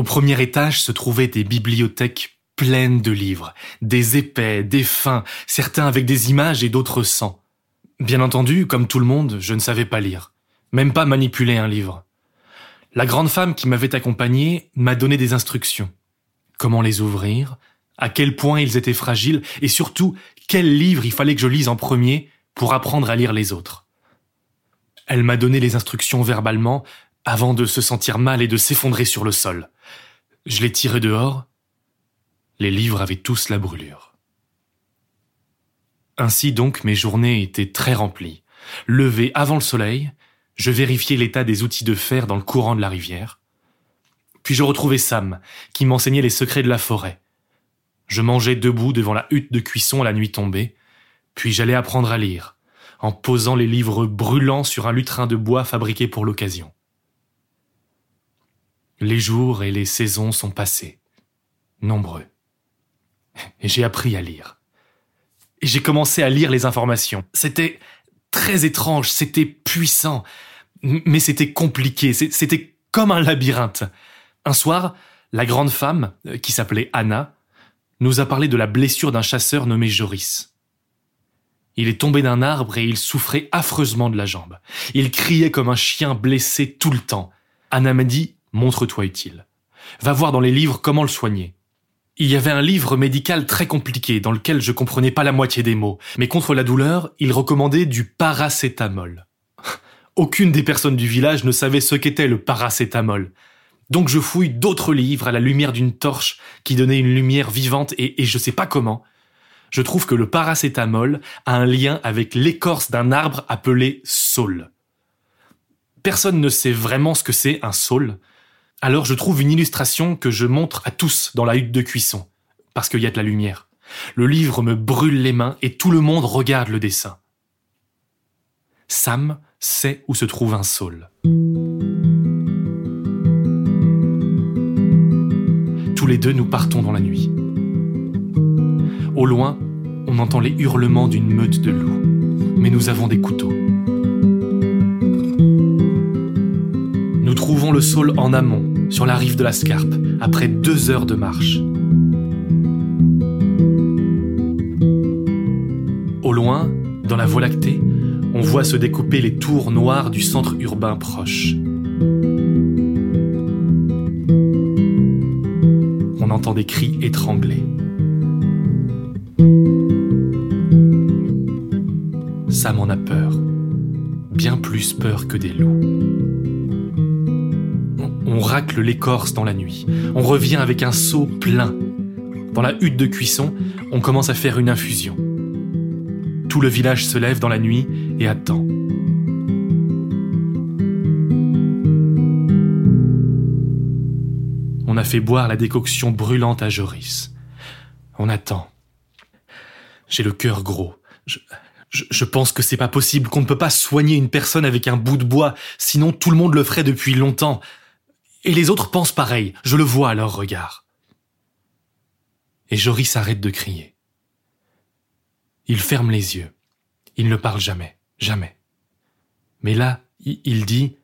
Au premier étage se trouvaient des bibliothèques pleines de livres, des épais, des fins, certains avec des images et d'autres sans. Bien entendu, comme tout le monde, je ne savais pas lire, même pas manipuler un livre. La grande femme qui m'avait accompagné m'a donné des instructions. Comment les ouvrir, à quel point ils étaient fragiles, et surtout, quel livre il fallait que je lise en premier pour apprendre à lire les autres. Elle m'a donné les instructions verbalement avant de se sentir mal et de s'effondrer sur le sol. Je l'ai tiré dehors. Les livres avaient tous la brûlure. Ainsi donc mes journées étaient très remplies. Levé avant le soleil, je vérifiais l'état des outils de fer dans le courant de la rivière. Puis je retrouvais Sam, qui m'enseignait les secrets de la forêt. Je mangeais debout devant la hutte de cuisson à la nuit tombée, puis j'allais apprendre à lire, en posant les livres brûlants sur un lutrin de bois fabriqué pour l'occasion. Les jours et les saisons sont passés, nombreux. Et j'ai appris à lire. Et j'ai commencé à lire les informations. C'était très étrange, c'était puissant, mais c'était compliqué, c'était comme un labyrinthe. Un soir, la grande femme, euh, qui s'appelait Anna, nous a parlé de la blessure d'un chasseur nommé Joris. Il est tombé d'un arbre et il souffrait affreusement de la jambe. Il criait comme un chien blessé tout le temps. Anna m'a dit montre-toi utile. Va voir dans les livres comment le soigner. Il y avait un livre médical très compliqué dans lequel je comprenais pas la moitié des mots, mais contre la douleur, il recommandait du paracétamol. Aucune des personnes du village ne savait ce qu'était le paracétamol. Donc je fouille d'autres livres à la lumière d'une torche qui donnait une lumière vivante et, je sais pas comment. Je trouve que le paracétamol a un lien avec l'écorce d'un arbre appelé saule. Personne ne sait vraiment ce que c'est un saule, alors je trouve une illustration que je montre à tous dans la hutte de cuisson, parce qu'il y a de la lumière. Le livre me brûle les mains et tout le monde regarde le dessin. Sam sait où se trouve un saule. Tous les deux nous partons dans la nuit. Au loin, on entend les hurlements d'une meute de loups, mais nous avons des couteaux. Nous trouvons le saule en amont, sur la rive de la Scarpe, après deux heures de marche. Au loin, dans la Voie lactée, on voit se découper les tours noires du centre urbain proche. On entend des cris étranglés. Ça m'en a peur. Bien plus peur que des loups. On racle l'écorce dans la nuit. On revient avec un seau plein. Dans la hutte de cuisson, on commence à faire une infusion. Tout le village se lève dans la nuit et attend. On a fait boire la décoction brûlante à Joris. On attend. J'ai le cœur gros. Je, je, pense que c'est pas possible, qu'on ne peut pas soigner une personne avec un bout de bois, sinon tout le monde le ferait depuis longtemps. Et les autres pensent pareil, je le vois à leur regard. Et Joris arrête de crier. Il ferme les yeux. Il ne parle jamais, jamais. Mais là, il dit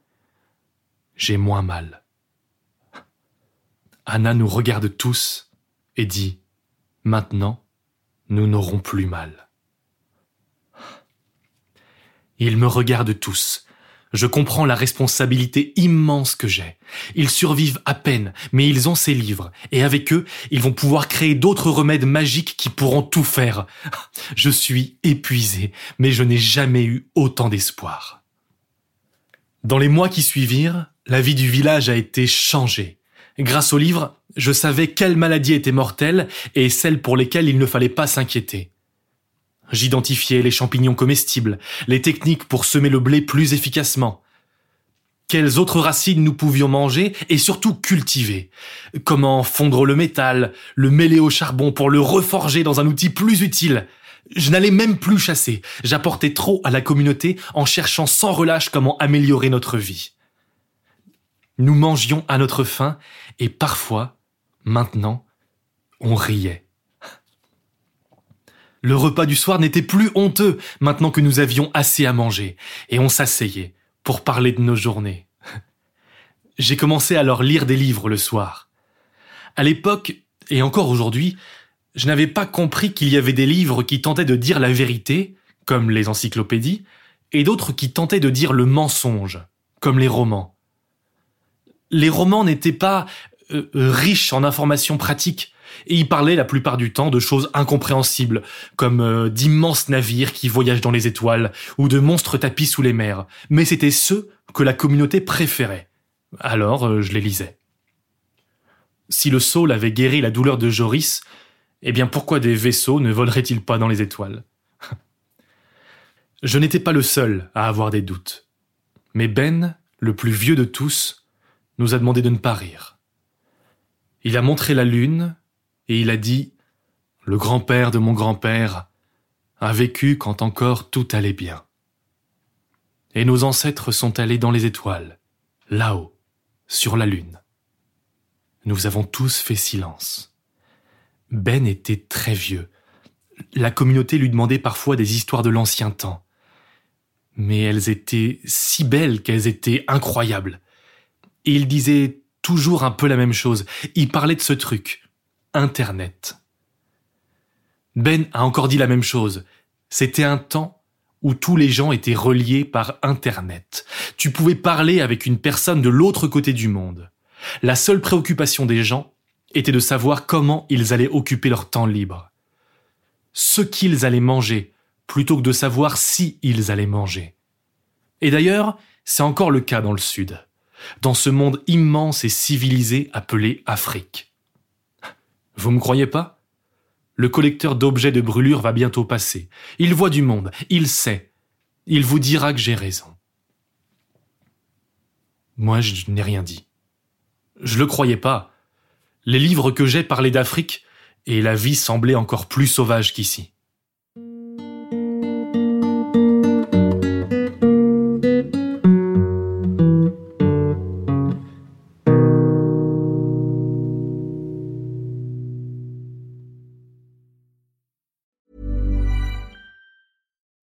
J'ai moins mal. Anna nous regarde tous et dit Maintenant, nous n'aurons plus mal. Ils me regardent tous, je comprends la responsabilité immense que j'ai. Ils survivent à peine, mais ils ont ces livres, et avec eux, ils vont pouvoir créer d'autres remèdes magiques qui pourront tout faire. Je suis épuisé, mais je n'ai jamais eu autant d'espoir. Dans les mois qui suivirent, la vie du village a été changée. Grâce aux livres, je savais quelles maladies étaient mortelles et celles pour lesquelles il ne fallait pas s'inquiéter. J'identifiais les champignons comestibles, les techniques pour semer le blé plus efficacement. quelles autres racines nous pouvions manger et surtout cultiver? Comment fondre le métal, le mêler au charbon pour le reforger dans un outil plus utile? Je n'allais même plus chasser. J'apportais trop à la communauté en cherchant sans relâche comment améliorer notre vie. Nous mangions à notre faim et parfois, maintenant, on riait. Le repas du soir n'était plus honteux maintenant que nous avions assez à manger et on s'asseyait pour parler de nos journées. J'ai commencé à leur lire des livres le soir. À l'époque, et encore aujourd'hui, je n'avais pas compris qu'il y avait des livres qui tentaient de dire la vérité, comme les encyclopédies, et d'autres qui tentaient de dire le mensonge, comme les romans. Les romans n'étaient pas euh, riches en informations pratiques, et ils parlaient la plupart du temps de choses incompréhensibles, comme euh, d'immenses navires qui voyagent dans les étoiles, ou de monstres tapis sous les mers, mais c'était ceux que la communauté préférait. Alors euh, je les lisais. Si le saule avait guéri la douleur de Joris, eh bien pourquoi des vaisseaux ne voleraient-ils pas dans les étoiles? Je n'étais pas le seul à avoir des doutes. Mais Ben, le plus vieux de tous, nous a demandé de ne pas rire. Il a montré la lune et il a dit Le grand-père de mon grand-père a vécu quand encore tout allait bien. Et nos ancêtres sont allés dans les étoiles, là-haut, sur la lune. Nous avons tous fait silence. Ben était très vieux. La communauté lui demandait parfois des histoires de l'ancien temps. Mais elles étaient si belles qu'elles étaient incroyables. Et il disait toujours un peu la même chose. Il parlait de ce truc, Internet. Ben a encore dit la même chose. C'était un temps où tous les gens étaient reliés par Internet. Tu pouvais parler avec une personne de l'autre côté du monde. La seule préoccupation des gens était de savoir comment ils allaient occuper leur temps libre. Ce qu'ils allaient manger, plutôt que de savoir si ils allaient manger. Et d'ailleurs, c'est encore le cas dans le Sud, dans ce monde immense et civilisé appelé Afrique. Vous me croyez pas? Le collecteur d'objets de brûlure va bientôt passer. Il voit du monde, il sait. Il vous dira que j'ai raison. Moi, je n'ai rien dit. Je le croyais pas. Les livres que j'ai parlaient d'Afrique, et la vie semblait encore plus sauvage qu'ici.